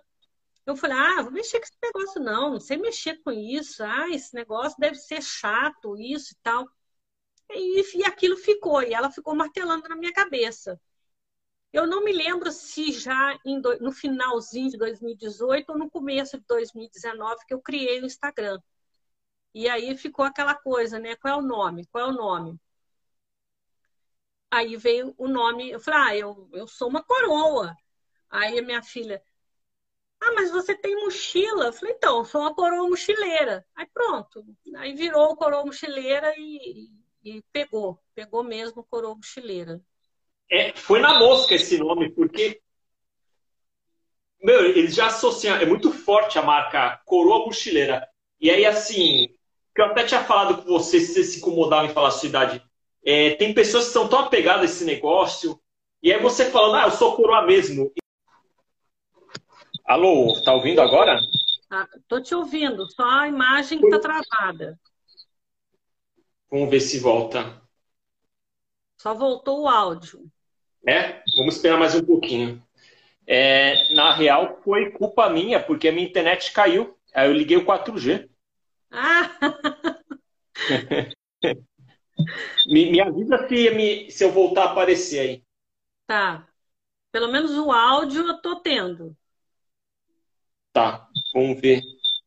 Eu falei, ah, vou mexer com esse negócio, não, não sei mexer com isso. Ah, esse negócio deve ser chato, isso e tal. E, e aquilo ficou, e ela ficou martelando na minha cabeça. Eu não me lembro se já do, no finalzinho de 2018 ou no começo de 2019 que eu criei o Instagram. E aí ficou aquela coisa, né? Qual é o nome? Qual é o nome? aí veio o nome, eu falei, ah, eu, eu sou uma coroa. Aí a minha filha, ah, mas você tem mochila. Eu falei, então, eu sou uma coroa mochileira. Aí pronto. Aí virou coroa mochileira e, e pegou. Pegou mesmo coroa mochileira. É, foi na mosca esse nome, porque. Meu, eles já associam. É muito forte a marca Coroa Mochileira. E aí, assim, que eu até tinha falado com você, se você se incomodava em falar a sua idade. É, tem pessoas que são tão apegadas a esse negócio. E aí você falando, ah, eu sou coroa mesmo. Alô, tá ouvindo agora? Ah, tô te ouvindo, só a imagem está travada. Vamos ver se volta. Só voltou o áudio. É? Vamos esperar mais um pouquinho. É, na real, foi culpa minha, porque a minha internet caiu. Aí eu liguei o 4G. Ah! me, me, avisa se, me, se eu voltar a aparecer aí. Tá. Pelo menos o áudio eu tô tendo. Tá, vamos ver o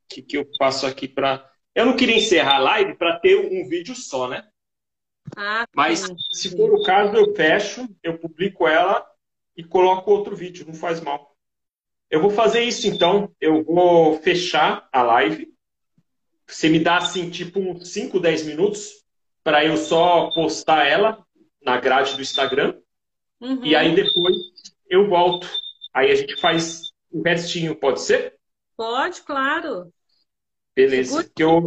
que, que eu faço aqui para. Eu não queria encerrar a live para ter um vídeo só, né? Ah, Mas sim. se for o caso, eu fecho, eu publico ela e coloco outro vídeo, não faz mal. Eu vou fazer isso então. Eu vou fechar a live. Você me dá assim, tipo, uns 5, 10 minutos para eu só postar ela na grade do Instagram. Uhum. E aí depois eu volto. Aí a gente faz o restinho, pode ser? Pode, claro. Beleza. Que eu,